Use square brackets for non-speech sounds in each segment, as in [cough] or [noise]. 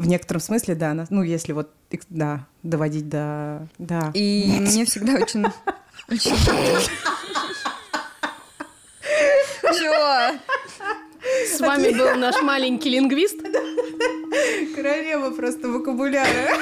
В некотором смысле, да. на- Ну, если вот, да, доводить до... Да. И мне всегда очень... Чё? С вами был наш маленький лингвист. Королева просто вокабуляра.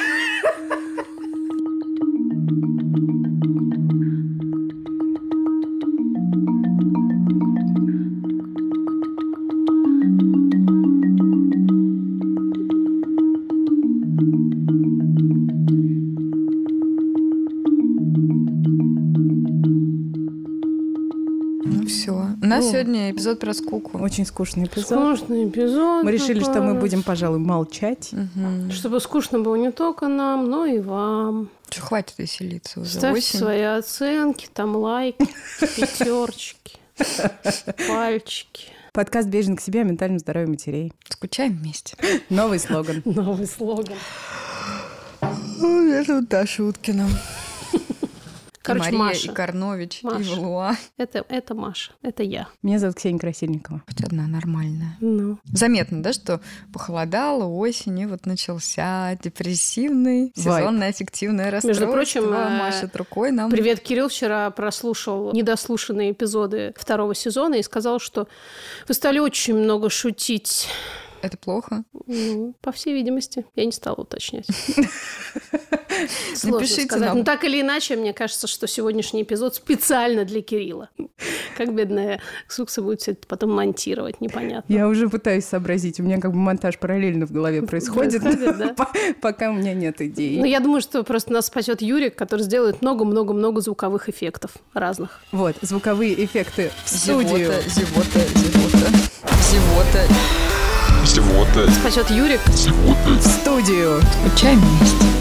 Эпизод про скуку. Очень скучный эпизод. Скучный эпизод. Мы решили, что мы будем, пожалуй, молчать. Мгм. Чтобы скучно было не только нам, но и вам. Чё, Хватит веселиться уже. Ставьте Осень. свои оценки, там лайки, пятерочки, пальчики. Подкаст «Бережно к себе» о ментальном здоровье матерей. Скучаем вместе. Новый слоган. Новый слоган. Это вот Даша Уткина. И Короче, Мария, Маша. и Карнович, Маша. и Валуа. Это, это Маша, это я. Меня зовут Ксения Красильникова. Хоть одна нормальная. Ну, Заметно, да, что похолодало, осень, и вот начался депрессивный, сезонное аффективное расстройство. прочим, э, машет рукой нам. Привет, Кирилл вчера прослушал недослушанные эпизоды второго сезона и сказал, что вы стали очень много шутить. Это плохо. Ну, по всей видимости, я не стала уточнять. [laughs] Сложно Напишите сказать. нам. Ну, так или иначе, мне кажется, что сегодняшний эпизод специально для Кирилла. Как бедная Сукса будет все это потом монтировать, непонятно. Я уже пытаюсь сообразить. У меня как бы монтаж параллельно в голове происходит, [laughs] пока у меня нет идей. Ну, я думаю, что просто нас спасет Юрик, который сделает много-много-много звуковых эффектов разных. Вот, звуковые эффекты в студию. Зевота, зевота, зевота. Зевота. Всего-то, Спасет Юрик. В студию. Скучаем вместе.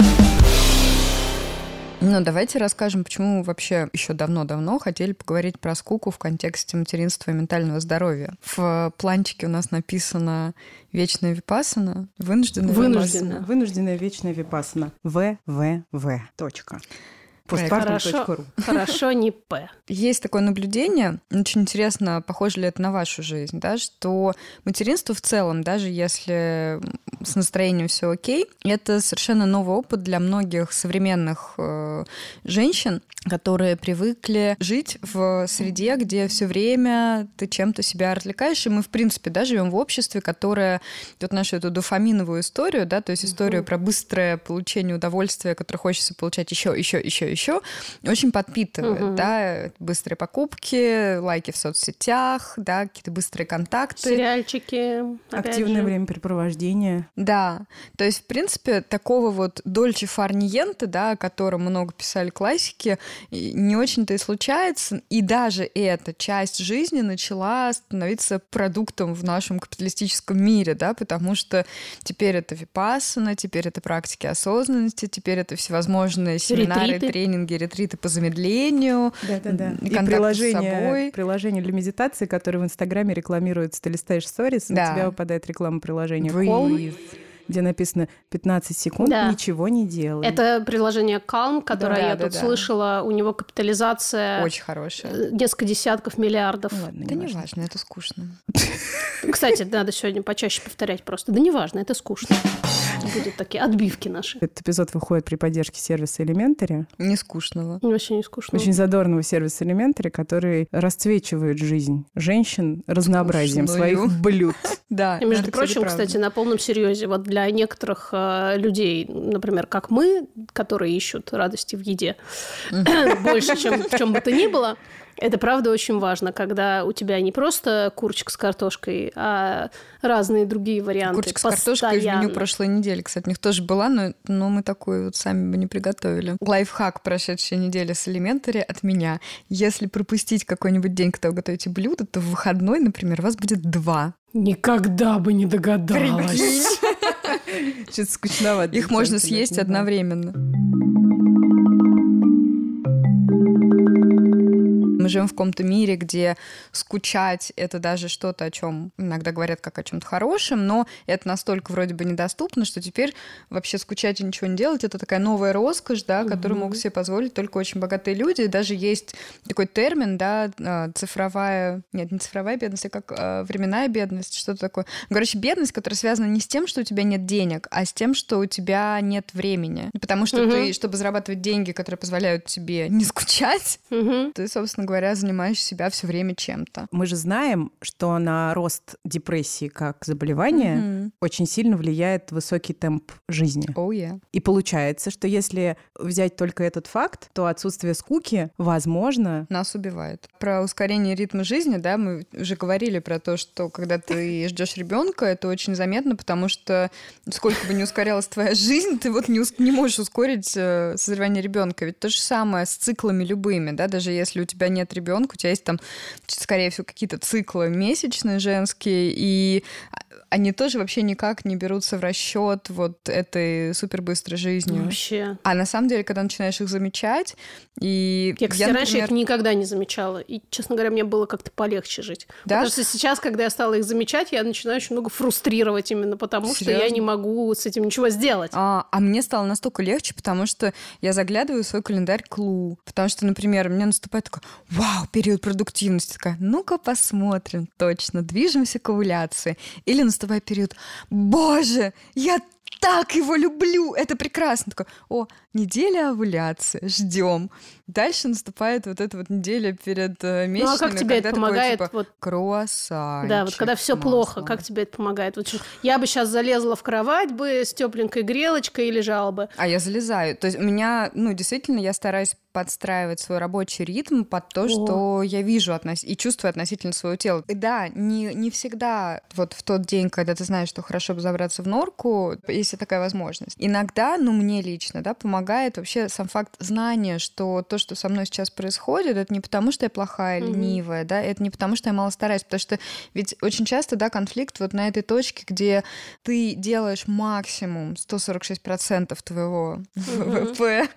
Ну, давайте расскажем, почему вообще еще давно-давно хотели поговорить про скуку в контексте материнства и ментального здоровья. В планчике у нас написано «Вечная випасана», «Вынужденная Вынужденная. випассана». Вынужденная вечная випасана. ВВВ. Точка. Хорошо, [laughs] хорошо, не П. Есть такое наблюдение, очень интересно, похоже ли это на вашу жизнь, да, что материнство в целом, даже если с настроением все окей, это совершенно новый опыт для многих современных э, женщин, которые привыкли жить в среде, где все время ты чем-то себя развлекаешь, и мы, в принципе, да, живем в обществе, которое вот нашу эту дофаминовую историю, да, то есть историю про быстрое получение удовольствия, которое хочется получать еще, еще, еще, еще, очень подпитывает, Мгм. да, быстрые покупки, лайки в соцсетях, да, какие-то быстрые контакты. Сериальчики. опять Активное же. времяпрепровождение. Да, то есть, в принципе, такого вот дольче фарниенты, да, о котором много писали классики, не очень-то и случается. И даже эта часть жизни начала становиться продуктом в нашем капиталистическом мире, да, потому что теперь это випассана, теперь это практики осознанности, теперь это всевозможные семинары, Ретриты. тренинги, ретриты по замедлению. Да-да-да. И И контакт с приложение, собой. приложение для медитации, которое в Инстаграме рекламируется. Ты листаешь сторис, Да. на тебя выпадает реклама приложения Breathe. Где написано 15 секунд, Да. ничего не делай. Это приложение Calm, которое Да, я да, тут да. слышала. У него капитализация Очень хорошая. э, несколько десятков миллиардов. Ну ладно, Да не неважно. важно, это скучно. [laughs] Кстати, надо сегодня почаще повторять просто. Да неважно, это скучно. [laughs] Будут такие отбивки наши. Этот эпизод выходит при поддержке сервиса Elementary, Не скучного. Вообще не скучно. очень задорного сервиса Elementary, который расцвечивает жизнь женщин разнообразием Скучную. своих блюд. [laughs] Да. И, между прочим, кстати, на полном серьезе, вот для некоторых э, людей, например, как мы, которые ищут радости в еде [coughs] больше, чем в чем бы то ни было, это правда очень важно, когда у тебя не просто курочка с картошкой, а разные другие варианты. Курочка с картошкой в меню прошлой недели, кстати, у них тоже была, но, но мы такую вот сами бы не приготовили. Лайфхак прошедшей недели с Elementary от меня. Если пропустить какой-нибудь день, когда вы готовите блюдо, то в выходной, например, у вас будет два. Никогда бы не догадалась. Что-то скучновато. Их можно съесть одновременно. Мы живем в каком-то мире, где скучать — это даже что-то, о чем иногда говорят как о чем-то хорошем, но это настолько вроде бы недоступно, что теперь вообще скучать и ничего не делать — это такая новая роскошь, да, которую могут себе позволить только очень богатые люди. И даже есть такой термин, да, а, цифровая... Нет, не цифровая бедность, а как а, временная бедность, что-то такое. Короче, бедность, которая связана не с тем, что у тебя нет денег, а с тем, что у тебя нет времени. Потому что угу. ты, чтобы зарабатывать деньги, которые позволяют тебе не скучать, угу. ты, собственно говоря, занимаешь себя все время чем-то. Мы же знаем, что на рост депрессии как заболевания угу. очень сильно влияет высокий темп жизни. Oh, yeah. И получается, что если взять только этот факт, то отсутствие скуки, возможно... Нас убивает. Про ускорение ритма жизни, да, мы уже говорили про то, что когда ты [laughs] ждешь ребенка, это очень заметно, потому что сколько бы ни ускорялась твоя жизнь, ты вот не, не можешь ускорить э, созревание ребенка. Ведь то же самое с циклами любыми, да, даже если у тебя нет ребенка, у тебя есть там, скорее всего, какие-то циклы месячные женские, и они тоже вообще никак не берутся в расчет вот этой супербыстрой жизни. Вообще. А на самом деле, когда начинаешь их замечать, и я, кстати, я, например... раньше их никогда не замечала, и, честно говоря, мне было как-то полегче жить. Да? Потому что сейчас, когда я стала их замечать, я начинаю очень много фрустрировать именно потому, Серьезно? что я не могу с этим ничего сделать. А, а мне стало настолько легче, потому что я заглядываю в свой календарь Клу, потому что, например, у меня наступает такой, вау, период продуктивности, такая, ну-ка посмотрим, точно, движемся к овуляции. Или наступает период, боже, я так его люблю, это прекрасно. Такой, о, неделя овуляции, ждем. Дальше наступает вот эта вот неделя перед месячными. Ну а как тебе это помогает? Такой, типа, вот... Круассан. Да, вот когда все плохо, как тебе это помогает? Вот, я бы сейчас залезла в кровать бы с тепленькой грелочкой и лежала бы. А я залезаю. То есть у меня, ну, действительно, я стараюсь подстраивать свой рабочий ритм под то, О. что я вижу относ... и чувствую относительно своего тела. И да, не, не всегда вот в тот день, когда ты знаешь, что хорошо бы забраться в норку, если такая возможность. Иногда, ну, мне лично, да, помогает вообще сам факт знания, что то, что со мной сейчас происходит, это не потому, что я плохая, mm-hmm. ленивая, да, это не потому, что я мало стараюсь, потому что ведь очень часто, да, конфликт вот на этой точке, где ты делаешь максимум 146% твоего ВВП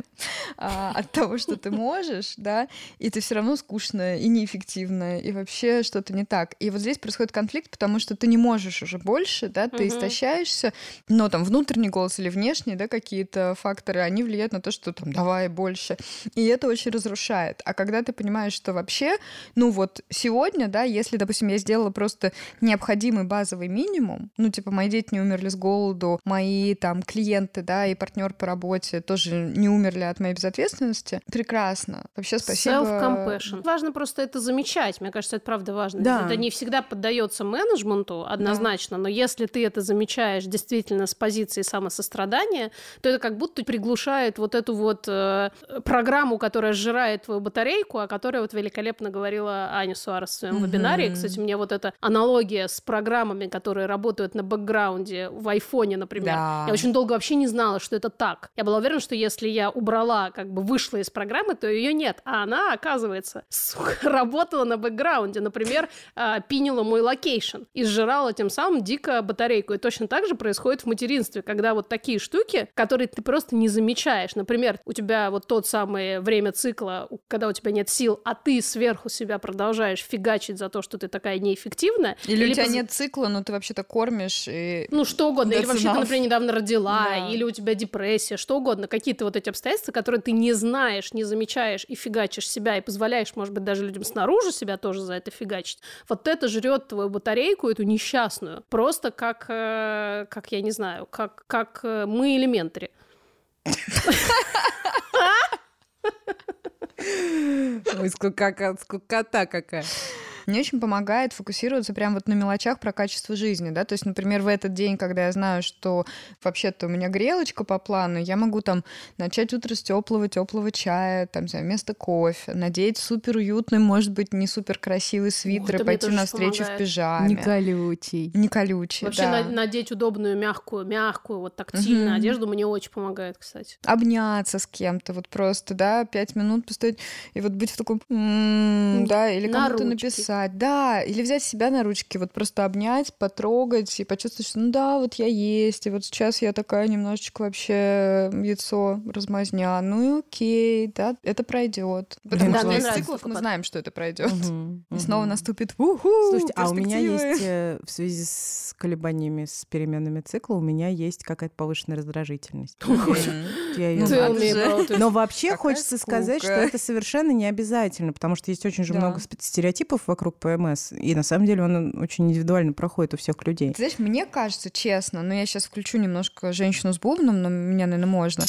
а, от того, что ты можешь, да, и ты все равно скучная и неэффективная, и вообще что-то не так. И вот здесь происходит конфликт, потому что ты не можешь уже больше, да, ты истощаешься, но там внутренний голос или внешний, да, какие-то факторы, они влияют на то, что там давай больше. И это очень разрушает. А когда ты понимаешь, что вообще, ну вот сегодня, да, если, допустим, я сделала просто необходимый базовый минимум, ну типа мои дети не умерли с голоду, мои там клиенты, да, и партнер по работе тоже не умерли от моей безответственности, прекрасно. Вообще спасибо. Self-compassion. Важно просто это замечать. Мне кажется, это правда важно. Да. Это не всегда поддается менеджменту однозначно, да. но если ты это замечаешь действительно с позиции самосострадания, то это как будто приглушает вот эту вот э, программу, которая сжирает твою батарейку, о которой вот великолепно говорила Аня Суарес в своем mm-hmm. вебинаре. Кстати, мне вот эта аналогия с программами, которые работают на бэкграунде в айфоне, например. Да. Я очень долго вообще не знала, что это так. Я была уверена, что если я убрала, как бы вышла из программы, то ее нет. А она, оказывается, [laughs] сука, работала на бэкграунде. Например, а, pin ила мой location и сжирала тем самым дико батарейку. И точно так же происходит в материнстве, когда вот такие штуки, которые ты просто не замечаешь. Например, у тебя вот тот самый время цикла, когда у тебя нет сил, а ты сверху себя продолжаешь фигачить за то, что ты такая неэффективная. Или, или у тебя поз... нет цикла, но ты вообще-то кормишь и... Ну, что угодно. Или вообще ты, например, недавно родила, да. или у тебя депрессия, что угодно. Какие-то вот эти обстоятельства, которые ты не знаешь, не замечаешь и фигачишь себя, и позволяешь, может быть, даже людям снаружи себя тоже за это фигачить. Вот это жрет твою батарейку, эту несчастную. Просто как, э, как я не знаю, как, как э, мы элементари. Ой, скукота какая. Мне очень помогает фокусироваться прямо вот на мелочах про качество жизни, да, то есть, например, в этот день, когда я знаю, что вообще-то у меня грелочка по плану, я могу там начать утро с теплого теплого чая, там, знаю, вместо кофе, надеть супер уютный, может быть, не супер красивый свитер и пойти на встречу в пижаме. Не колючий. Не колючий, Вообще да. надеть удобную, мягкую, мягкую, вот тактильную угу. одежду мне очень помогает, кстати. Обняться с кем-то, вот просто, да, пять минут постоять и вот быть в таком, м-м, да, или кому-то написать написать, да, или взять себя на ручки, вот просто обнять, потрогать и почувствовать, что ну да, вот я есть, и вот сейчас я такая немножечко вообще яйцо размазня, ну и окей, да, это пройдет. Потому да, что из циклов мы знаем, что это пройдет. Мгм, И снова наступит уху, Слушайте, а у меня есть э, [laughs] в связи с колебаниями, с переменами цикла, у меня есть какая-то повышенная раздражительность. Но вообще хочется сказать, что это совершенно не обязательно, потому что есть очень же много стереотипов вокруг ПМС, и на самом деле он очень индивидуально проходит у всех людей. Ты знаешь, мне кажется, честно, но я сейчас включу немножко женщину с бубном, но меня, наверное, можно.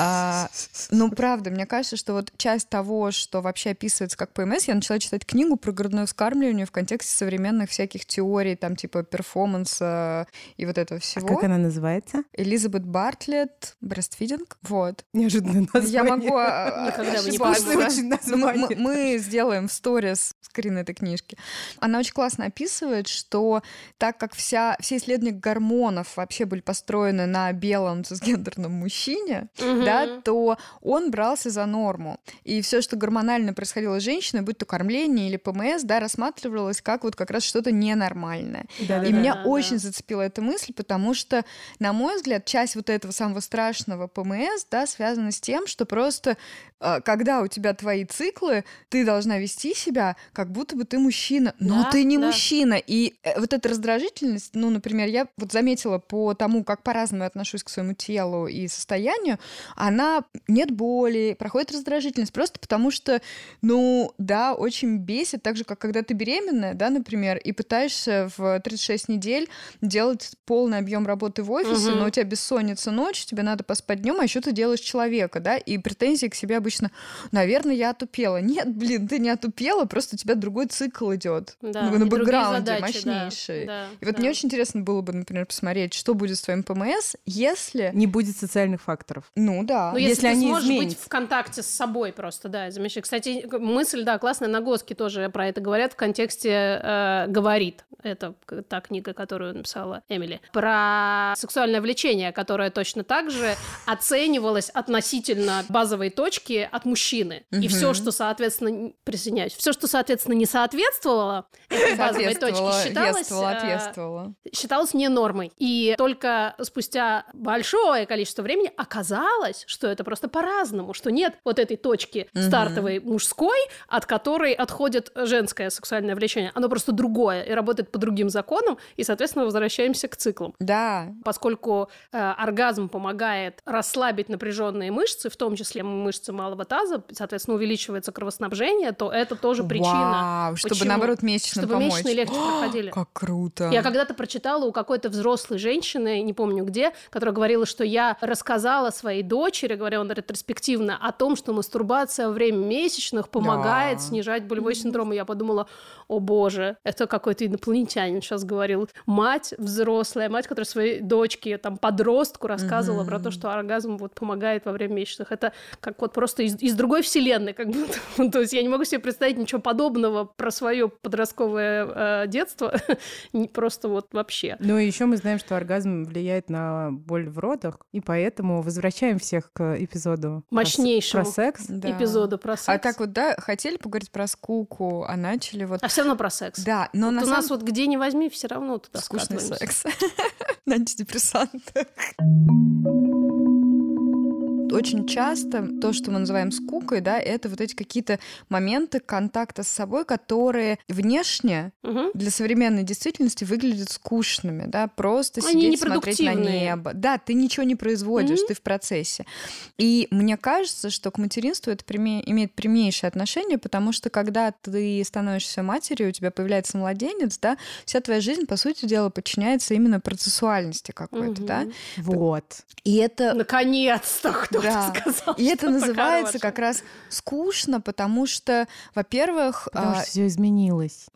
А, ну, правда, мне кажется, что вот часть того, что вообще описывается как ПМС, я начала читать книгу про грудное вскармливание в контексте современных всяких теорий, там, типа, перформанса и вот этого А всего. как она называется? Элизабет Бартлетт, брестфидинг, вот. Неожиданное название. Я могу а, Никогда бы не очень Ну, мы- название. Мы мы сделаем в сторис скрин этой книжки. Она очень классно описывает, что так как вся, все исследования гормонов вообще были построены на белом цисгендерном мужчине, Мгм. да, то он брался за норму. И все, что гормонально происходило с женщиной, будь то кормление или ПМС, да, рассматривалось как вот как раз что-то ненормальное. Да, И да, меня да, очень да. зацепила эта мысль, потому что, на мой взгляд, часть вот этого самого страшного ПМС, да, связана с тем, что просто, э, когда у тебя твои циклы, ты должна вести себя, как будто бы ты мужчина, но Да, ты не да. мужчина. И э, вот эта раздражительность, ну, например, я вот заметила по тому, как по-разному я отношусь к своему телу и состоянию, она нет боли, проходит раздражительность, просто потому что, ну, да, очень бесит, так же, как когда ты беременная, да, например, и пытаешься в 36 недель делать полный объем работы в офисе, Мгм. но у тебя бессонница ночь, тебе надо поспать днем, а еще ты делаешь человека, да, и претензии к себе обычно, наверное, я отупела. [laughs] Нет, блин, ты не отупела, просто у тебя другой цикл идет. Да, ну, на другие бэкграунде задачи, мощнейший. да, и вот да. мне очень интересно было бы, например, посмотреть, что будет с твоим ПМС, если... Не будет социальных факторов. Ну да. Ну, если если, ты они сможешь быть изменятся. в контакте с собой просто, да, замечательно. Кстати, мысль, да, классная, Нагоски тоже про это говорят в контексте э, «Говорит». Это та книга, которую написала Эмили. Про сексуальное влечение, которое точно так же оценивалось относительно базовой точки от мужчины. И все, что, соответственно, присоединяюсь, все, что, соответственно, не соответствовало этой базовой Соответствовала, точке, считалось... ответствовала, э, ответствовала. считалось не нормой. И только спустя большое количество времени оказалось, что это просто по-разному, что нет вот этой точки стартовой мужской, от которой отходит женское сексуальное влечение. Оно просто другое и работает по другим законам, и, соответственно, возвращаемся к циклам. Да, Поскольку э, оргазм помогает расслабить напряженные мышцы, в том числе мышцы малого таза, соответственно, увеличивается кровоснабжение, то это тоже причина. Вау, чтобы почему- наоборот месячным чтобы помочь. месячные легче [gasps] проходили. Как круто. Я когда-то прочитала у какой-то взрослой женщины, не помню где, которая говорила, что я рассказала своей дочери, говоря он ретроспективно, о том, что мастурбация во время месячных помогает Да. снижать болевой синдром. И я подумала, о боже, это какой-то инопланетянин сейчас говорил. Мать взрослая, мать, которая своей дочке, там, подростку рассказывала про то, что оргазм вот помогает во время месячных. Это как вот просто из, из другой вселенной, как будто. [laughs] То есть я не могу себе представить ничего подобного про свое подростковое э, детство. [laughs] Не просто вот вообще. Ну и еще мы знаем, что оргазм влияет на боль в родах, и поэтому возвращаем всех к эпизоду Мощнейшему. про секс. Да. Эпизоду про секс. А так вот, да, хотели поговорить про скуку, а начали вот... А все равно про секс. Да, но Вот на у самом нас вот где не возьми, все равно туда скучный секс. [laughs] На антидепрессантах. Очень часто то, что мы называем скукой, да, это вот эти какие-то моменты контакта с собой, которые внешне Мгм. для современной действительности выглядят скучными, да, просто Они сидеть смотреть на небо. Да, ты ничего не производишь, Мгм. ты в процессе. И мне кажется, что к материнству это приме- имеет прямейшее отношение, потому что когда ты становишься матерью, у тебя появляется младенец, да, вся твоя жизнь, по сути дела, подчиняется именно процессуальности какой-то, да. Мгм. Вот. И это Наконец-то кто-то Да. сказал. и это называется как раз скучно, потому что, во-первых, Потому а, что все изменилось.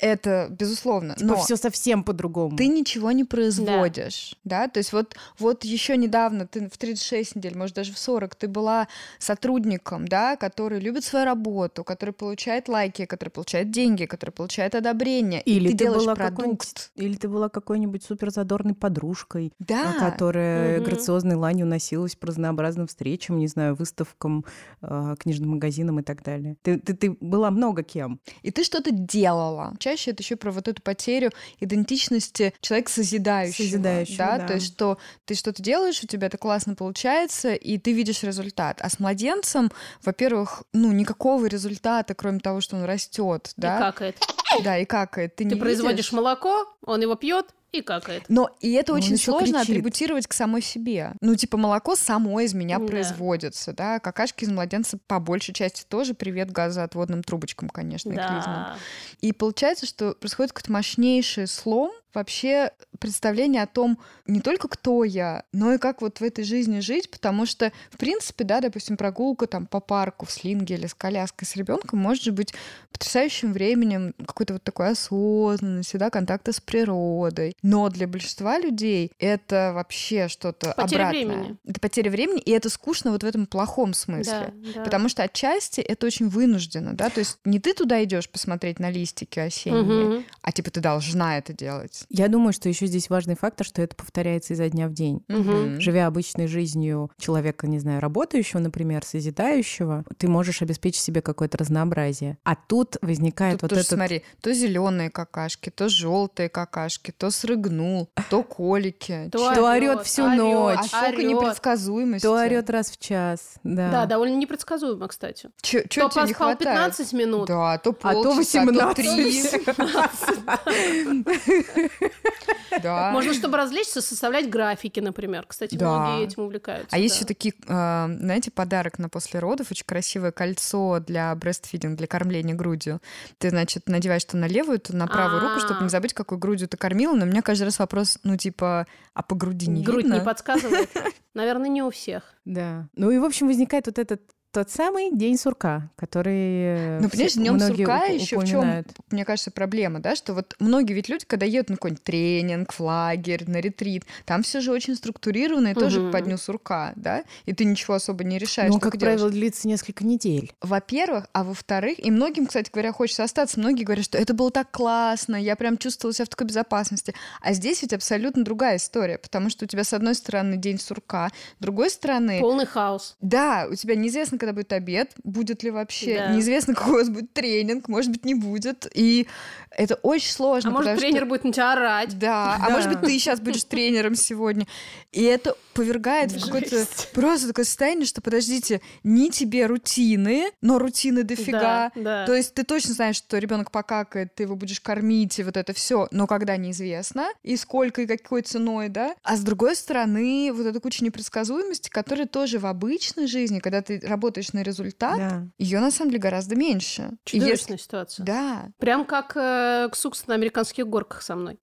это безусловно, Типа но все совсем по-другому. ты ничего не производишь, да, то есть вот, вот еще недавно, ты в 36 недель, может даже в 40, ты была сотрудником, да, который любит свою работу, который получает лайки, который получает деньги, который получает одобрение, и Или ты, ты, делаешь была продукт. или ты была какой-нибудь супер задорной подружкой, Да, которая Мгм. грациозной ланью носилась по разнообразным корпоративным встречам, не знаю, выставкам, э, книжным магазинам и так далее. Ты, ты, ты была много кем. И ты что-то делала. Чаще это еще про вот эту потерю идентичности человека созидающего. Созидающего, да? да. То есть, что ты что-то делаешь, у тебя это классно получается, и ты видишь результат. А с младенцем, во-первых, ну, никакого результата, кроме того, что он растет, да? И какает. Да, и какает. Ты, Ты не производишь видишь. молоко, он его пьет и какает. Но и это Но он очень сложно кричит. атрибутировать к самой себе. Ну, типа, молоко само из меня Да. производится, да, какашки из младенца по большей части тоже привет газоотводным трубочкам, конечно, и клизмам. Да. И получается, что происходит какой-то мощнейший слом вообще представление о том, не только кто я, но и как вот в этой жизни жить, потому что, в принципе, да, допустим, прогулка там по парку в слинге или с коляской с ребенком может же быть потрясающим временем какой-то вот такой осознанности, да, контакта с природой. Но для большинства людей это вообще что-то Потеря обратное. времени. Это потеря времени, и это скучно вот в этом плохом смысле. Да, да. Потому что отчасти это очень вынужденно, да, то есть не ты туда идешь посмотреть на листики осенние, Мгм. а типа ты должна это делать. Я думаю, что еще здесь важный фактор, что это повторяется изо дня в день. Мгм. Живя обычной жизнью человека, не знаю, работающего, например, созидающего, ты можешь обеспечить себе какое-то разнообразие. А тут возникает Тут вот этот... смотри, то зеленые какашки, то желтые какашки, то срыгнул, то колики. [laughs] То орёт всю ночь. А сколько непредсказуемости. То орет раз в час, да. Да, довольно непредсказуемо, кстати. Чё, чё То хватает? 15 минут, Да, то А то полчаса, то 18. три. [laughs] [laughs] [laughs] Да. Можно, чтобы развлечься, составлять графики, например. Кстати, Да. многие этим увлекаются. А есть да. еще такие, э, знаете, подарок на после родов, очень красивое кольцо для брестфидинг, для кормления грудью. Ты, значит, надеваешь то на левую, то на правую руку, чтобы не А. забыть, какой грудью ты кормила. Но у меня каждый раз вопрос, ну, типа, а по груди не Грудь видно? не подсказывает? [laughs] Наверное, не у всех. Да. Ну и, в общем, возникает вот этот тот самый день сурка, который э, Ну, понимаешь, днем сурка еще в чем, упоминают. мне кажется, проблема, да, что вот многие ведь люди, когда едут на какой-нибудь тренинг, в лагерь, на ретрит, там все же очень структурировано и тоже Мгм. по дню сурка, да, и ты ничего особо не решаешь. Ну, как делаешь. правило, длится несколько недель. Во-первых, а во-вторых, и многим, кстати говоря, хочется остаться, многие говорят, что это было так классно, я прям чувствовала себя в такой безопасности. А здесь ведь абсолютно другая история, потому что у тебя, с одной стороны, день сурка, с другой стороны, Полный хаос. да, у тебя неизвестно, когда будет обед, будет ли вообще, Да. неизвестно, [laughs] какой у вас будет тренинг, может быть, не будет, и это очень сложно. А может, потому что- тренер будет на тебя орать. да, а Да. может быть, ты сейчас будешь тренером сегодня. И это повергает в какое-то просто такое состояние, что подождите, не тебе рутины, но рутины дофига. Да, да. То есть ты точно знаешь, что ребенок покакает, ты его будешь кормить, и вот это все, но когда неизвестно, и сколько, и какой ценой, да. А с другой стороны, вот эта куча непредсказуемости, которая тоже в обычной жизни, когда ты работаешь на результат, Да. ее на самом деле гораздо меньше. И если- Чудовищная ситуация. Да, Прям как э, Ксукс на американских горках со мной.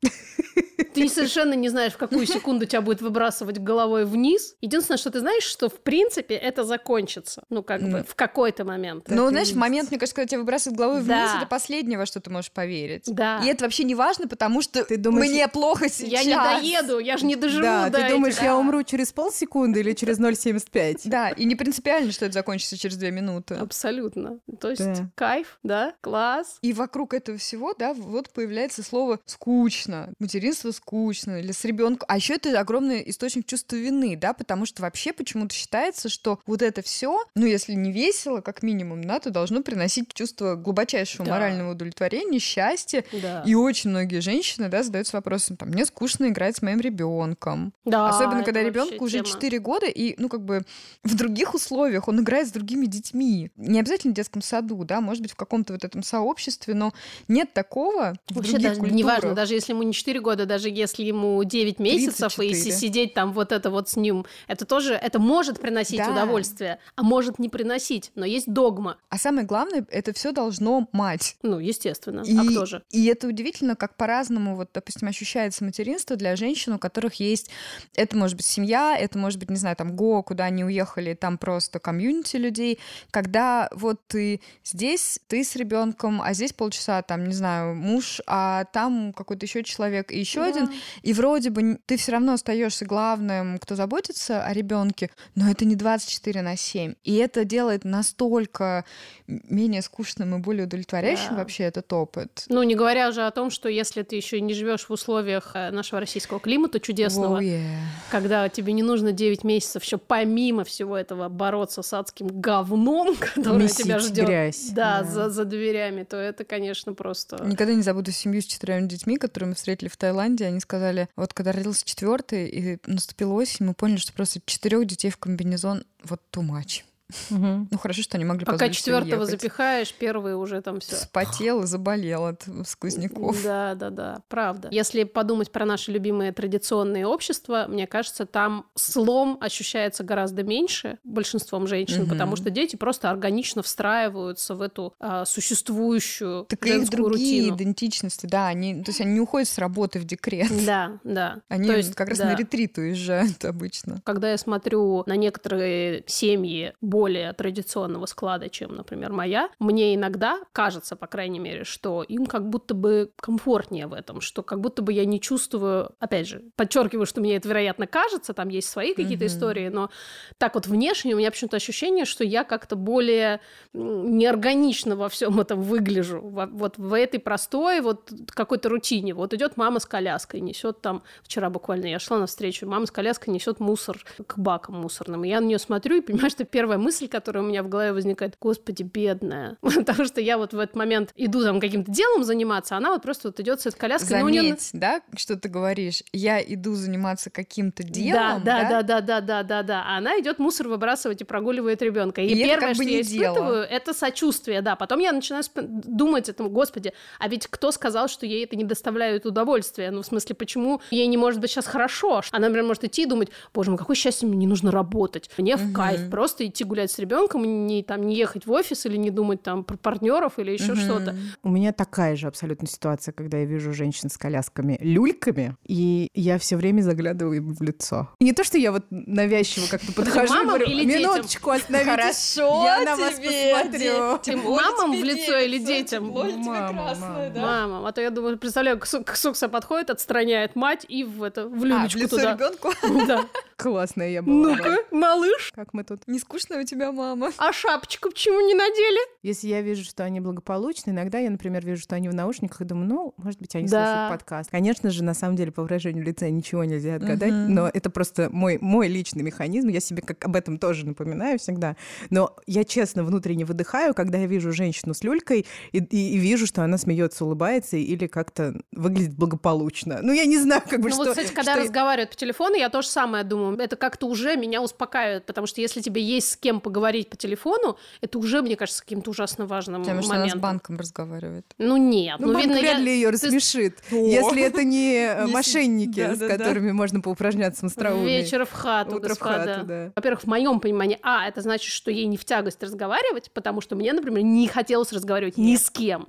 Ты совершенно не знаешь, в какую секунду тебя будет выбрасывать головой вниз. Единственное, что ты знаешь, что в принципе это закончится. Ну, как бы в какой-то момент. Но, и знаешь, момент, мне кажется, когда тебя выбрасывают головой вниз, это последнее, во что ты можешь поверить. Да. И это вообще не важно, потому что Ты думаешь, мне плохо сейчас. Я не доеду, я же не доживу Да, ты думаешь, я умру через полсекунды или через 0,75? Да, и не принципиально, что это закончится через две минуты. Абсолютно. То есть Да. кайф, да, класс. И вокруг этого всего, да, вот появляется слово скучно, материнство скучно, или с ребенком. А еще это огромный источник чувства вины, да, потому что вообще почему-то считается, что вот это все, ну, если не весело, как минимум, да, то должно приносить чувство глубочайшего Да. морального удовлетворения, счастья. Да. И очень многие женщины, да, задаются вопросом, там, мне скучно играть с моим ребенком. Да, Особенно, когда ребенку уже тема. 4 года, и, ну, как бы в других условиях он играет с другими детьми. Не обязательно в детском саду, да, может быть, в каком-то вот этом сообществе, но нет такого в Вообще других даже культурах. неважно, даже если ему не 4 года, даже если ему 9 месяцев, и 34. си- сидеть там вот это вот с ним, это тоже, это может приносить Да. удовольствие, а может не приносить, но есть догма. А самое главное, это все должно мать. Ну, естественно. И, А кто же? и это удивительно, как по-разному, вот, допустим, ощущается материнство для женщин, у которых есть, это может быть семья, это может быть, не знаю, там, ГО, куда они уехали, там просто комьюнити комьюнити людей, когда вот ты здесь, ты с ребенком, а здесь полчаса, там, не знаю, муж, а там какой-то еще человек и еще Да. один, и вроде бы ты все равно остаешься главным, кто заботится о ребенке, но это не 24 на 7. И это делает настолько менее скучным и более удовлетворяющим Да. вообще этот опыт. Ну, не говоря уже о том, что если ты еще не живешь в условиях э, нашего российского климата чудесного, Oh, yeah. когда тебе не нужно 9 месяцев еще помимо всего этого бороться с адским говном, [laughs] которое Месить тебя ждет. грязь, Да, да. За, за дверями, то это, конечно, просто. Никогда не забуду семью с четырьмя детьми, которые мы встретили в Таиланде. Они сказали, вот когда родился четвертый и наступила осень, мы поняли, что просто четырех детей в комбинезон вот too much. Мгм. Ну хорошо, что они могли Пока четвертого запихаешь, первый уже там все. Спотел и заболел от сквозняков. Да, да, да, правда. Если подумать про наши любимые традиционные общества, мне кажется, там слом ощущается гораздо меньше большинством женщин, Мгм. потому что дети просто органично встраиваются в эту а, существующую Так и их другие рутину. идентичности, да, они, то есть они не уходят с работы в декрет. Да, да. Они То есть, как раз да. на ретрит уезжают обычно. Когда я смотрю на некоторые семьи более традиционного склада, чем, например, моя, мне иногда кажется, по крайней мере, что им как будто бы комфортнее в этом, что как будто бы я не чувствую, опять же, подчеркиваю, что мне это, вероятно, кажется, там есть свои какие-то Мгм. истории, но так вот внешне у меня почему-то ощущение, что я как-то более неорганично во всем этом выгляжу, во- вот в этой простой вот какой-то рутине. Вот идет мама с коляской, несет там, вчера буквально я шла навстречу, мама с коляской несет мусор к бакам мусорным. И я на нее смотрю и понимаю, что первая мысль, которая у меня в голове возникает, господи, бедная. [laughs] Потому что я вот в этот момент иду там каким-то делом заниматься, а она вот просто вот идет с этой коляской. ну, Заметь, да, что ты говоришь. Я иду заниматься каким-то делом, да, да, да, да, да, да, да. А она идет мусор выбрасывать и прогуливает ребенка. И, И первое, как бы что я не дело. испытываю, это сочувствие, да. Потом я начинаю думать этому, господи, а ведь кто сказал, что ей это не доставляет удовольствия? Ну, в смысле, почему ей не может быть сейчас хорошо? Она, например, может идти и думать, боже мой, какое счастье, мне не нужно работать. Мне в кайф просто идти гулять с ребенком, не, там, не ехать в офис или не думать там про партнеров или еще Мгм. что-то. У меня такая же абсолютно ситуация, когда я вижу женщин с колясками люльками, и я все время заглядываю им в лицо. И не то, что я вот навязчиво как-то подхожу и мамам говорю, или детям? минуточку, остановитесь. Хорошо я на вас тебе, посмотрю. Ты мамам в лицо или детям? Мама, мама. Мама, а то я думаю, представляю, к Су- к Сукса подходит, отстраняет мать и в это в А, в люлечку лицо туда. ребенку. [laughs] Да. Классная я была. Ну-ка, малыш, Как мы тут? Не скучно у тебя мама? а шапочку почему не надели? Если я вижу, что они благополучны, иногда я, например, вижу, что они в наушниках, и думаю, ну, может быть, они Да. слушают подкаст. Конечно же, на самом деле, по выражению лица ничего нельзя отгадать, Мгм. но это просто мой, мой личный механизм. Я себе как об этом тоже напоминаю всегда. Но я честно внутренне выдыхаю, когда я вижу женщину с люлькой и, и- и вижу, что она смеется, улыбается или как-то выглядит благополучно. Ну, я не знаю, как бы Ну что... вот, кстати, когда что- разговаривают по телефону, я то же самое думаю. Это как-то уже меня успокаивает, потому что если тебе есть с кем поговорить по телефону, это уже, мне кажется, каким-то ужасно важным Потому что она с моментом. банком разговаривает. Ну нет, Ну, ну, банк видно, вряд я- ли ее ты с- рассмешит, [laughs] О. если это не э, мошенники, [laughs] с которыми можно поупражняться в остроумии. Вечер в хату, Утро господа. Во-первых, в моем понимании, а, это значит, что ей не в тягость разговаривать, потому что мне, например, не хотелось разговаривать ни с кем.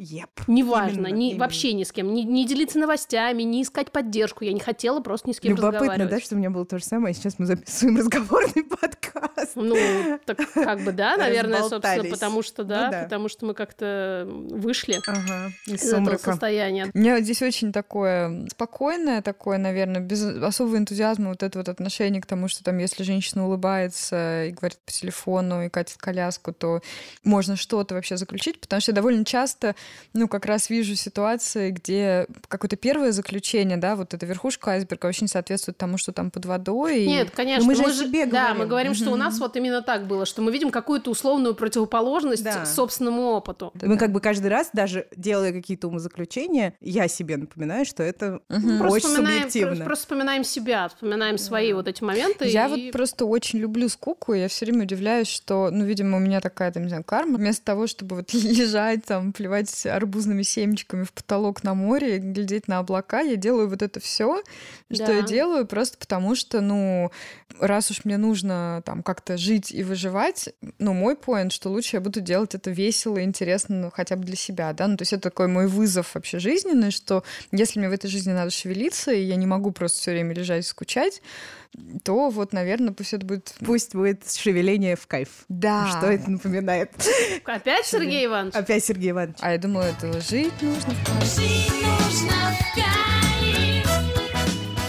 Неважно, вообще ни с кем. Не, делиться новостями, не искать поддержку. Я не хотела просто ни с кем Любопытно, разговаривать. да, что у меня было то же самое, и сейчас мы записываем [laughs] разговорный подкаст. Ну, так как бы да, [laughs] наверное, собственно, потому что да, Ну да. потому что мы как-то вышли Ага, из из этого сумрака. состояния. У меня здесь очень такое спокойное, такое, наверное, без особого энтузиазма вот это вот отношение к тому, что там, если женщина улыбается и говорит по телефону и катит коляску, то можно что-то вообще заключить, потому что я довольно часто, ну, как раз вижу ситуации, где какое-то первое заключение, да, вот эта верхушка айсберга не соответствует тому, что там под водой. Нет, конечно. Ну, мы же мы о себе Да, говорим. мы говорим, что у нас вот именно так было, что мы видим какую-то условную противоположность Да. собственному опыту. Мы как бы каждый раз, даже делая какие-то умозаключения, я себе напоминаю, что это Мгм. Просто очень субъективно. про- просто вспоминаем себя, вспоминаем свои вот эти моменты. Я и- вот просто очень люблю скуку, и я все время удивляюсь, что, ну, видимо, у меня такая, там, не знаю, карма. Вместо того, чтобы вот [laughs] лежать, там, плевать арбузными семечками в потолок на море, глядеть на облака, я делаю вот это все, что Да. я делаю, просто потому что, ну, раз уж мне нужно там как-то жить и выживать, ну, мой поинт, что лучше я буду делать это весело и интересно ну, хотя бы для себя, да, ну, то есть это такой мой вызов вообще жизненный, что если мне в этой жизни надо шевелиться, и я не могу просто все время лежать и скучать, то вот, наверное, пусть это будет... Пусть будет шевеление в кайф. Да. Что это напоминает? Опять Сергей Иванович? Опять Сергей Иванович. А я думала, это жить нужно.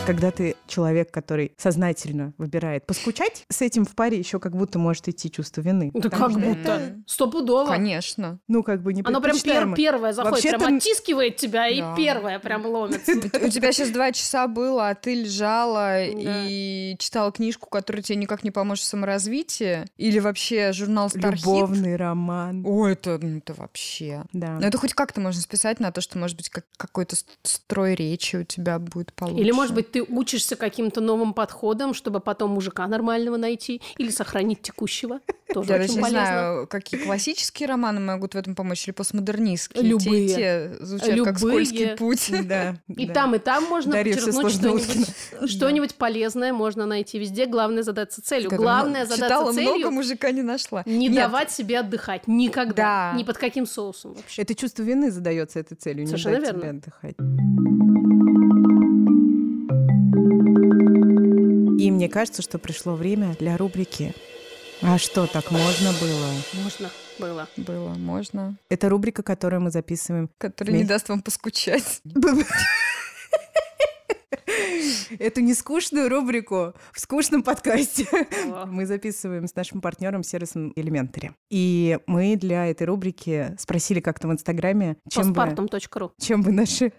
Когда ты человек, который сознательно выбирает поскучать, с этим в паре еще как будто может идти чувство вины. Да Потому как что будто. это, Стопудово. Конечно. ну, как бы не Оно прям пер- первое заходит, Вообще-то- прям оттискивает тебя, и Да. первое прям ломится. У тебя сейчас два часа было, а ты лежала и читала книжку, которая тебе никак не поможет в саморазвитии? Или вообще журнал Стархит? Любовный роман. О, это, ну, это вообще... Да. Ну, это хоть как-то можно списать на то, что, может быть, как, какой-то строй речи у тебя будет получше. Или, может быть, ты учишься каким-то новым подходам, чтобы потом мужика нормального найти, или сохранить текущего. Тоже Я очень даже не полезно. знаю, какие классические романы могут в этом помочь, или постмодернистские. Любые. Те, те звучат как Любые. скользкий путь. [laughs] Да. И да. там, и там можно Дарья подчеркнуть что-нибудь, что-нибудь полезное можно найти везде. Главное задаться целью. Которую Главное читала задаться много, целью мужика не нашла. не Нет, давать себе отдыхать никогда. Да. Ни под каким соусом вообще. Это чувство вины задается этой целью, Совершенно не дать верно. тебе отдыхать. И мне кажется, что пришло время для рубрики «А что, так можно было?» Можно было. Было, можно. Это рубрика, которую мы записываем. Который не Вместе. даст вам поскучать. Эту нескучную рубрику в скучном подкасте мы записываем с нашим партнером сервисом Elementary. И мы для этой рубрики спросили как-то в Инстаграме, чем бы, чем бы наши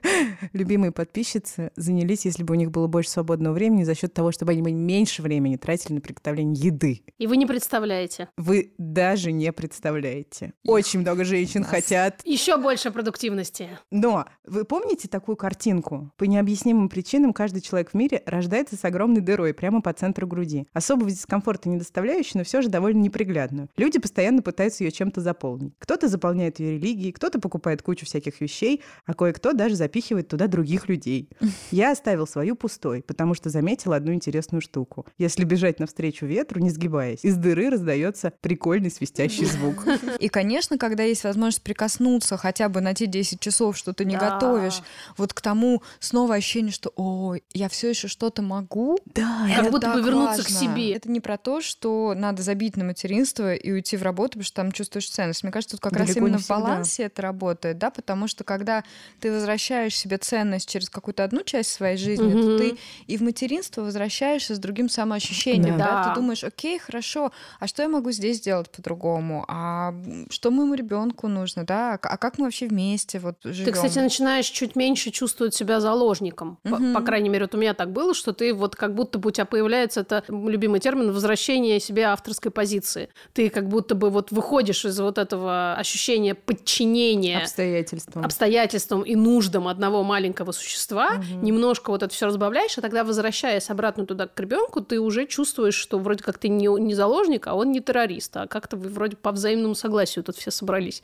любимые подписчицы занялись, если бы у них было больше свободного времени за счет того, чтобы они меньше времени тратили на приготовление еды. И вы не представляете. Вы даже не представляете. Очень много женщин Нас. хотят. Еще больше продуктивности. Но вы помните такую картинку? По необъяснимым причинам каждый человек в мире рождается с огромной дырой прямо по центру груди. Особого дискомфорта не доставляющей, но все же довольно неприглядную. Люди постоянно пытаются ее чем-то заполнить. Кто-то заполняет ее религией, кто-то покупает кучу всяких вещей, а кое-кто даже запихивает туда других людей. [laughs] Я оставил свою пустой, потому что заметил одну интересную штуку. Если бежать навстречу ветру, не сгибаясь, из дыры раздается прикольный свистящий звук. [laughs] И, конечно, когда есть возможность прикоснуться хотя бы на те 10 часов, что ты не Да. готовишь, вот к тому снова ощущение, что ой, я все еще что-то могу. Да, Как Это будто бы вернуться к важно. себе. Это не про то, что надо забить на материнство и уйти в работу, потому что там чувствуешь ценность. Мне кажется, тут как раз Далеко не именно в балансе это работает, да, потому что когда ты возвращаешь себе ценность через какую-то одну часть своей жизни, то Мгм. ты и в материнство возвращаешься с другим самоощущением, Да. да. Ты думаешь, окей, хорошо, а что я могу здесь сделать по-другому? А что моему ребенку нужно, да? А к- А как мы вообще вместе вот живем? Ты, кстати, начинаешь чуть меньше чувствовать себя заложником. Мгм. По, крайней мере, вот у меня так было, что ты вот как будто бы у тебя появляется это любимый термин возвращение себе авторской позиции. Ты как будто бы вот выходишь из вот этого ощущения подчинения обстоятельствам. обстоятельствам и нуждам одного маленького существа, немножко вот это все разбавляешь, а тогда, возвращаясь обратно туда к ребенку, ты уже чувствуешь, что вроде как ты не, не заложник, а он не террорист, а как-то вы вроде по взаимному согласию тут все собрались.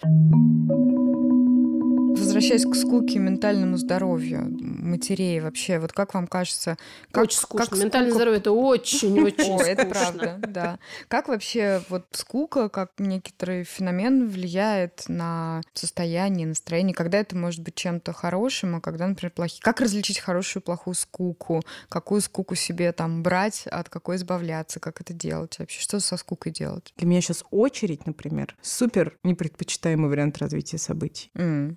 Возвращаясь к скуке ментальному здоровью матерей вообще, вот как вам кажется... Как, очень скучно. как Ментальное скука- здоровье это очень-очень это правда, да. Как вообще вот скука, как некоторый феномен влияет на состояние, настроение, когда это может быть чем-то хорошим, а когда, например, плохим? Как различить хорошую и плохую скуку? Какую скуку себе там брать, от какой избавляться? Как это делать вообще? Что со скукой делать? Для меня сейчас очередь, например, супер непредпочитаемый вариант развития событий.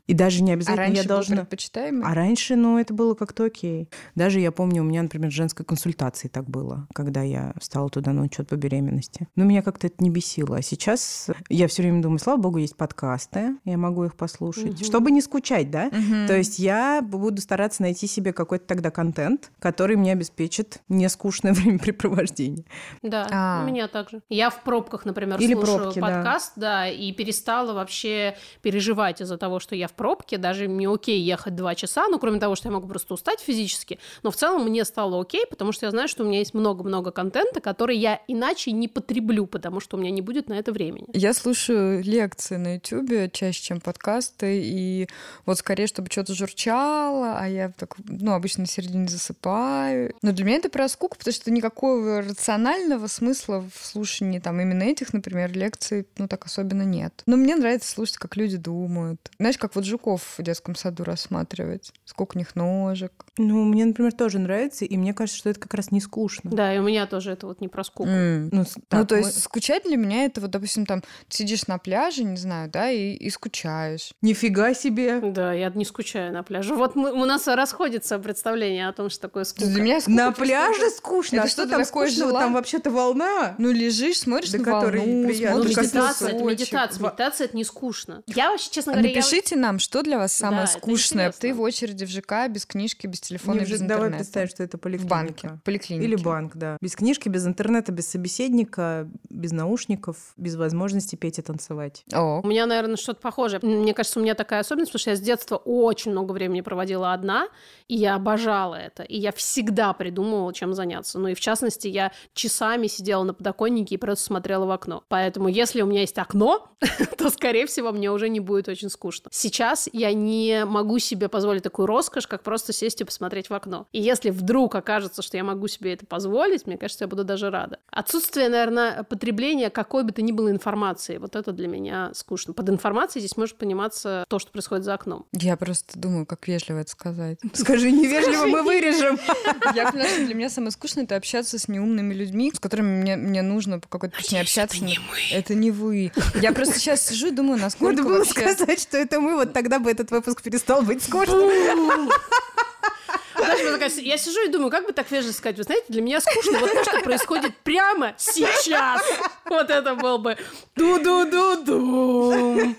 И даже не А обязательно раньше я должна... предпочитаемый? А раньше, ну, это было как-то окей. Даже я помню, у меня, например, с женской консультации так было, когда я стала туда на учет по беременности. Но меня как-то это не бесило. А сейчас я все время думаю, слава богу, есть подкасты, я могу их послушать, Мгм. чтобы не скучать, да? Мгм. То есть я буду стараться найти себе какой-то тогда контент, который мне обеспечит нескучное [laughs] времяпрепровождение. Да, А. у меня также. Я в пробках, например, Или слушаю пробки, да. подкаст, да. и перестала вообще переживать из-за того, что я в пробках, пробке, даже мне окей ехать два часа, ну, кроме того, что я могу просто устать физически, но в целом мне стало окей, потому что я знаю, что у меня есть много-много контента, который я иначе не потреблю, потому что у меня не будет на это времени. Я слушаю лекции на YouTube чаще, чем подкасты, и вот скорее, чтобы что-то журчало, а я так, ну, обычно на середине засыпаю. Но для меня это про скуку, потому что никакого рационального смысла в слушании там именно этих, например, лекций, ну, так особенно нет. Но мне нравится слушать, как люди думают. Знаешь, как вот жуков в детском саду рассматривать, сколько у них ножек. Ну, мне, например, тоже нравится, и мне кажется, что это как раз не скучно. Да, и у меня тоже это вот не про скуку. М. Ну, с- ну, так, то мы- есть скучать для меня это вот, допустим, там сидишь на пляже, не знаю, да, и, и скучаешь. Нифига себе. Да, я не скучаю на пляже. Вот мы- у нас расходится представление о том, что такое скука. Для меня скука На пляже скучно. Это а что что-то там скучного? жила- Там вообще-то волна. Ну, лежишь, смотришь Да на который волну, приятно. Ну, медитация, это медитация. Медитация это не скучно. Я вообще, честно А говоря, я- Напишите нам, что для вас Да, самое это скучное. Ты в очереди в ЖК, без книжки, без телефона, Не и без уже- давай интернета. представим, что это В поликлиника. банке, поликлинике. Или банк, да. Без книжки, без интернета, без собеседника, без наушников, без возможности петь и танцевать. О, У меня, наверное, что-то похожее. Мне кажется, у меня такая особенность, потому что я с детства очень много времени проводила одна, и я обожала это. И я всегда придумывала, чем заняться. Ну и в частности, я часами сидела на подоконнике и просто смотрела в окно. Поэтому если у меня есть окно, [laughs] то, скорее всего, мне уже не будет очень скучно. Сейчас я не могу себе позволить такую роскошь, как просто сесть и посмотреть в окно. И если вдруг окажется, что я могу себе это позволить, мне кажется, я буду даже рада. Отсутствие, наверное, потребления какой бы то ни было информации, вот это для меня скучно. Под информацией здесь может пониматься то, что происходит за окном. я просто думаю, как вежливо это сказать. [laughs] Скажи, невежливо мы вырежем. [laughs] Я понимаю, что для меня самое скучное это общаться с неумными людьми, с которыми мне, мне нужно по какой-то причине общаться. Это не мы. Это не вы. Я просто сейчас сижу и думаю, насколько Надо было вообще... сказать, что это мы, вот тогда бы этот выпуск перестал быть скучным. Я сижу и думаю, как бы так вежливо сказать, вы знаете, для меня скучно вот то, что происходит прямо сейчас. Вот это был бы ду-ду-ду-ду.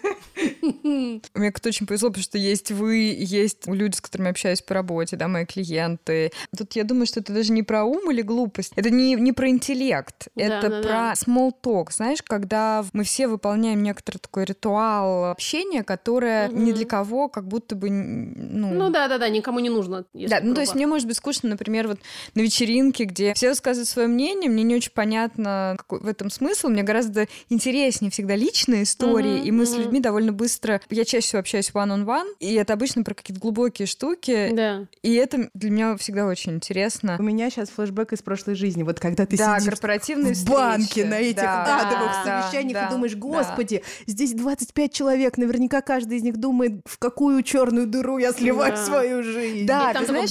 Мне как-то очень повезло, потому что есть вы, есть люди, с которыми общаюсь по работе, да, мои клиенты. Тут я думаю, что это даже не про ум или глупость, это не, не про интеллект, Да, это да, про да. small talk, знаешь, когда мы все выполняем некоторый такой ритуал общения, которое ни Мгм. для кого как будто бы, ну... Ну да-да-да, никому не нужно. если Да, ну то есть грубо. мне может быть скучно, например, вот на вечеринке, где все высказывают свое мнение, мне не очень понятно, какой в этом смысл. Мне гораздо интереснее всегда личные истории, Мгм, и мы с мгм. людьми довольно быстро... Я чаще всего общаюсь one-on-one, и это обычно про какие-то глубокие штуки, Да. и это для меня всегда очень интересно. У меня сейчас флешбэк из прошлой жизни. Вот когда ты да, сидишь корпоративные в банке на этих Да, адовых да, совещаниях да, и думаешь, да. господи, здесь 25 человек, наверняка каждый из них думает, в какую черную дыру я сливаю Да. свою жизнь. Да, И ты знаешь,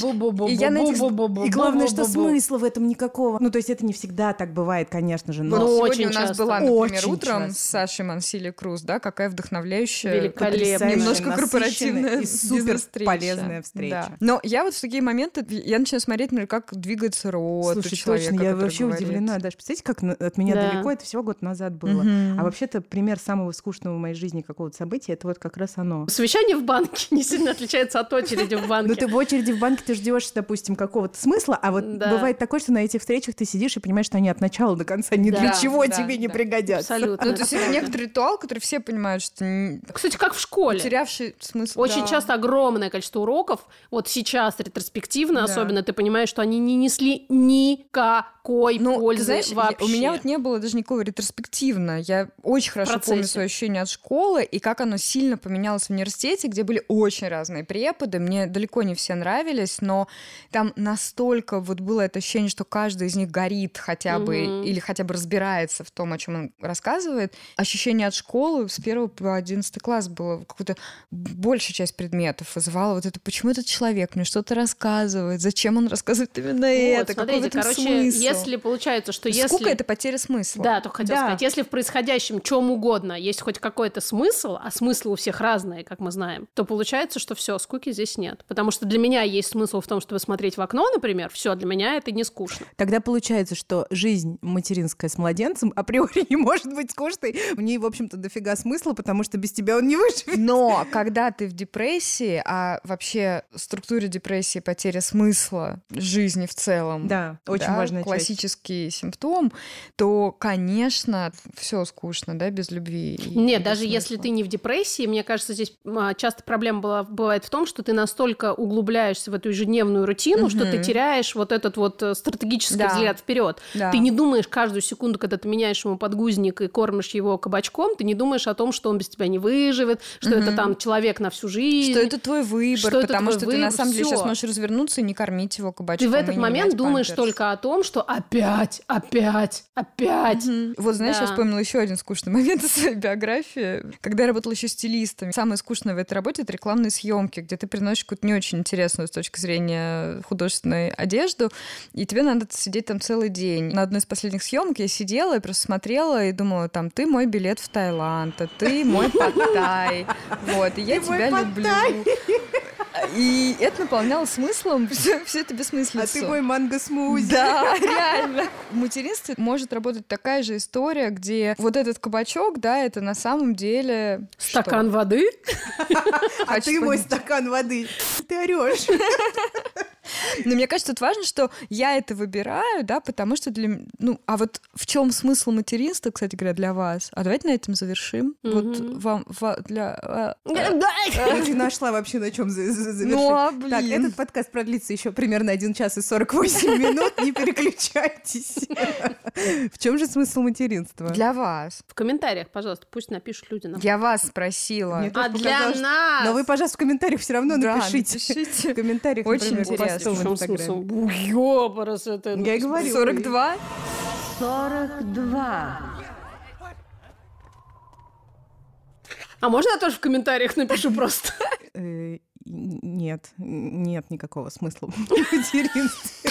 и я на этих- И главное, что смысла в этом никакого. Ну, то есть это не всегда так бывает, конечно же, но... Ну, сегодня очень у нас часто. была, например, Очень утром часто. с Сашей Мансили Круз, да, какая вдохновляющая немножко корпоративная и супер полезная встреча. Да. Но я вот в такие моменты, я начинаю смотреть, например, как двигается рот у Слушай, человека, точно, я вообще говорит. удивлена. Даже представляете, как от меня Да. далеко, это всего год назад было. А вообще-то пример самого скучного в моей жизни какого-то события, это вот как раз оно. Совещание в банке [laughs] не сильно отличается от очереди в банке. Ну, ты в очереди в банке, ты ждешь, допустим, какого-то смысла, а вот Да. бывает такое, что на этих встречах ты сидишь и понимаешь, что они от начала до конца ни для Да, чего да, тебе не да. пригодятся. Абсолютно. Ну, то есть это некоторый ритуал, который все понимают, что Кстати, как в школе. потерявший смысл. Очень Да. часто огромное количество уроков, вот сейчас ретроспективно Да. особенно, ты понимаешь, что они не несли никакой Ну, ты пользы знаешь, я- вообще. у меня вот не было даже никакого ретроспективно. Я очень хорошо процессе. помню свое ощущение от школы и как оно сильно поменялось в университете, где были очень разные преподы. Мне далеко не все нравились, но там настолько вот было это ощущение, что каждый из них горит хотя бы Мгм. или хотя бы разбирается в том, о чем он рассказывает. Ощущение от школы с первого по одиннадцатый класс было какую-то большая часть предметов вызывала вот это, почему этот человек мне что-то рассказывает, зачем он рассказывает именно Вот, это, какой в смотрите, этом короче, смысл? если получается, что если... Скука — это потеря смысла. Да, только хотела Да. сказать, если в происходящем чем угодно есть хоть какой-то смысл, а смыслы у всех разные, как мы знаем, то получается, что все, скуки здесь нет. Потому что для меня есть смысл в том, чтобы смотреть в окно, например, все, для меня это не скучно. Тогда получается, что жизнь материнская с младенцем априори [laughs] не может быть скучной. В ней, в общем-то, дофига смысла, потому что без тебя он не выживет. Но когда ты в депрессии, а вообще структуре депрессии потеря смысла жизни в целом, Да, очень да, важная часть. классический симптом, то, конечно, все скучно, да, без любви. Нет, без даже если смысла. ты не в депрессии, мне кажется, здесь а, часто проблема была, бывает в том, что ты настолько углубляешься в эту ежедневную рутину, что ты теряешь вот этот вот э, стратегический Да. взгляд вперед. Да. Ты не думаешь каждую секунду, когда ты меняешь ему подгузник и кормишь его кабачком, ты не думаешь о том, что он без тебя не выживет, что это Мгм. там человек на всю жизнь. что это твой выбор, что это потому что ты на выбор, самом деле сейчас можешь развернуться и не кормить его кабачком. Ты в этот момент думаешь памперс. только о том, что опять, опять, опять. Мгм. Вот знаешь, я Да. вспомнила еще один скучный момент из своей биографии. Когда я работала еще стилистом, самое скучное в этой работе это рекламные съемки, где ты приносишь какую-то не очень интересную с точки зрения художественной одежду, и тебе надо сидеть там целый день. На одной из последних съемок я сидела и просто смотрела и думала, там, ты мой билет в Таиланд, а ты мой [laughs] Паттай. Вот, и я тебя люблю. И это наполняло смыслом [laughs] все, это бессмыслицу. А ты мой манго-смузи. Да, реально. В материнстве может работать такая же история, где вот этот кабачок, да, это на самом деле... что? Стакан воды. А ты мой стакан воды. Ты орешь. [laughs] [laughs] Но мне кажется, это важно, что я это выбираю, да, потому что для... Ну, а вот в чем смысл материнства, кстати говоря, для вас? А давайте на этом завершим. Вот Мгм. вам... ва- для... а, [laughs] Ты нашла вообще на чем завершить. Ну, а, Так, блин. этот подкаст продлится еще примерно 1 час и 48 [laughs] минут. Не переключайтесь. В чем же смысл материнства? Для вас. В комментариях, пожалуйста, пусть напишут люди нам. Я вас спросила. А для нас! Но вы, пожалуйста, в комментариях все равно напишите. напишите. В комментариях, Очень интересно. Посту в Инстаграме. смысл? Ёбарас это. Я и говорю. 42? 42. А можно я тоже в комментариях напишу просто? [laughs] Э, Нет, нет никакого смысла [laughs] в материнстве.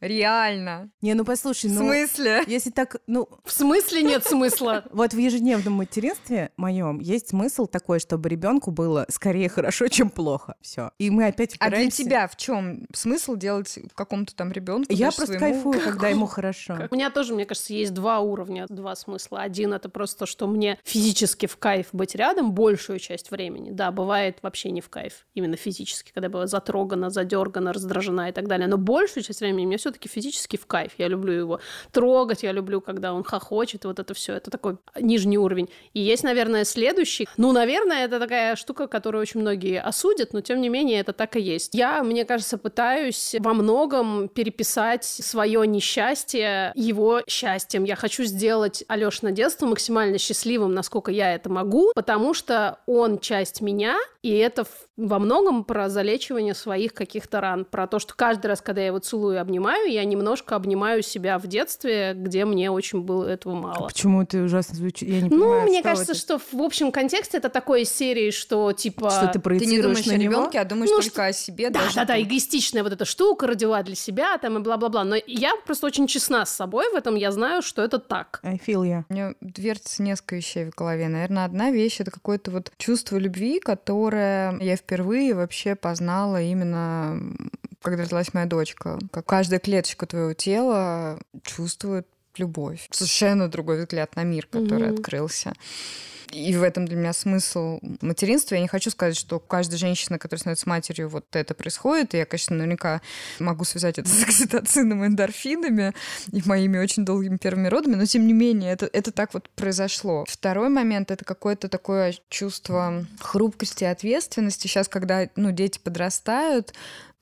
Реально. Не, ну послушай, В ну... смысле? Если так, ну, В смысле нет смысла? [laughs] вот в ежедневном материнстве моем есть смысл такой, чтобы ребенку было скорее хорошо, чем плохо. Все. И мы опять А для тебя в чем смысл делать какому-то там ребенку? Я просто своему? кайфую, когда ему хорошо. У меня тоже, мне кажется, есть два уровня, два смысла. Один это просто то, что мне физически в кайф быть рядом большую часть времени. Да, бывает вообще не в кайф, именно физически, когда была затрогана, задергана, раздражена и так далее. Но большую часть времени мне все-таки физически в кайф. Я люблю его трогать, я люблю, когда он хохочет, вот это все. Это такой нижний уровень. И есть, наверное, следующий. Ну, наверное, это такая штука, которую очень многие осудят, но тем не менее это так и есть. Я, мне кажется, пытаюсь во многом переписать свое несчастье его счастьем. Я хочу сделать Алёшина детство максимально счастливым, насколько я это могу, потому что он часть меня, и это во многом про залечивание своих каких-то ран, про то, что каждый раз, когда я его целую и обнимаю, я немножко обнимаю себя в детстве, где мне очень было этого мало. Почему это ужасно звучит? Я не Ну, понимаю, мне что кажется, это. что в общем контексте это такой из серии, что типа... Что ты Ты проецируешь не думаешь на о ребенке, а думаешь Ну, только что- о себе. Да, да, да, эгоистичная вот эта штука родила для себя там и бла-бла-бла. Но я просто очень честна с собой в этом, я знаю, что это так. I feel ya. У меня вертится несколько вещей в голове. Наверное, одна вещь — это какое-то вот чувство любви, которое я впервые вообще познала именно когда родилась моя дочка. Как каждая клеточка твоего тела чувствует любовь. Совершенно другой взгляд на мир, который Мгм. открылся. И в этом для меня смысл материнства. Я не хочу сказать, что у каждой женщины, которая становится матерью, вот это происходит. И я, конечно, наверняка могу связать это с окситоцином и эндорфинами и моими очень долгими первыми родами, но тем не менее это, это так вот произошло. Второй момент — это какое-то такое чувство хрупкости и ответственности. Сейчас, когда ну, дети подрастают,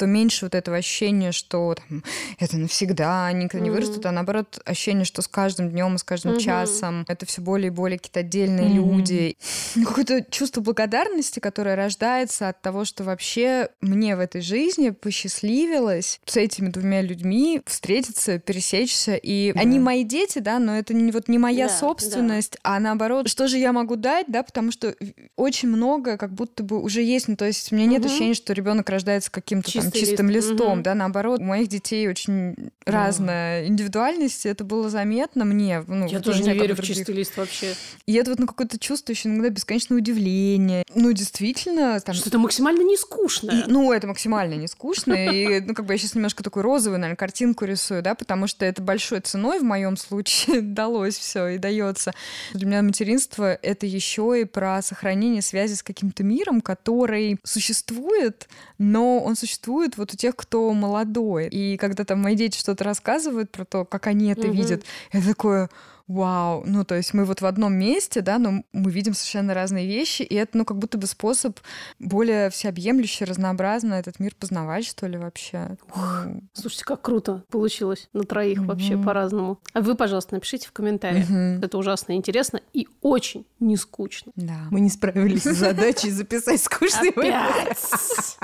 то меньше вот этого ощущения, что там, это навсегда, они никогда не вырастут, а наоборот ощущение, что с каждым днем с каждым часом это все более и более какие-то отдельные люди. Какое-то чувство благодарности, которое рождается от того, что вообще мне в этой жизни посчастливилось с этими двумя людьми встретиться, пересечься. И Да. они мои дети, да, но это не, вот не моя Да, собственность, а наоборот, что же я могу дать, да, потому что очень много как будто бы уже есть. Ну, то есть у меня нет ощущения, что ребенок рождается каким-то там Чистым лист. листом, Мгм. да, наоборот, у моих детей очень разная индивидуальность, это было заметно мне. Ну, Я тоже не знаю, верю в других. чистый лист вообще. И это вот ну, какое-то чувство еще иногда бесконечное удивление. Ну, действительно, там... Что-то максимально не скучно. И, ну, это максимально не скучно. И, ну, как бы я сейчас немножко такую розовую, наверное, картинку рисую, да, потому что это большой ценой в моем случае [laughs] далось все и дается. Для меня материнство — это еще и про сохранение связи с каким-то миром, который существует, но он существует вот у тех, кто молодой. И когда там мои дети что-то рассказывают про то, как они это Мгм. видят, это такое... Вау, ну то есть мы вот в одном месте, да, но мы видим совершенно разные вещи, и это, ну, как будто бы способ более всеобъемлющий, разнообразно этот мир познавать, что ли, вообще. Ну, Слушайте, как круто получилось на троих вообще Мгм. по-разному. А вы, пожалуйста, напишите в комментариях. мгм. Это ужасно интересно и очень не скучно. Да. Мы не справились с задачей записать скучный выпуск. Опять!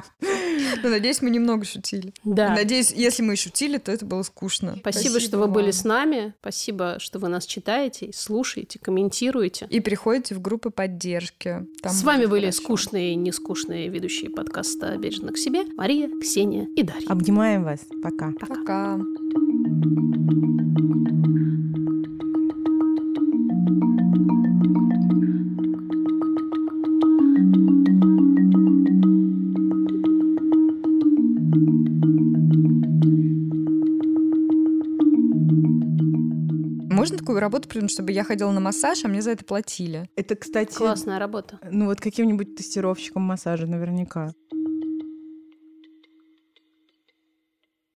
Ну, надеюсь, мы немного шутили. Да. Надеюсь, если мы и шутили, то это было скучно. Спасибо, что вы были с нами. Спасибо, что вы нас читаете, слушаете, комментируете. И приходите в группы поддержки. Там С вами были хорошо. скучные и нескучные ведущие подкаста «Бережно к себе» Мария, Ксения и Дарья. Обнимаем вас. Пока. Пока. Можно такую работу придумать, чтобы я ходила на массаж, а мне за это платили? Это, кстати, Классная работа. ну вот каким-нибудь тестировщиком массажа наверняка.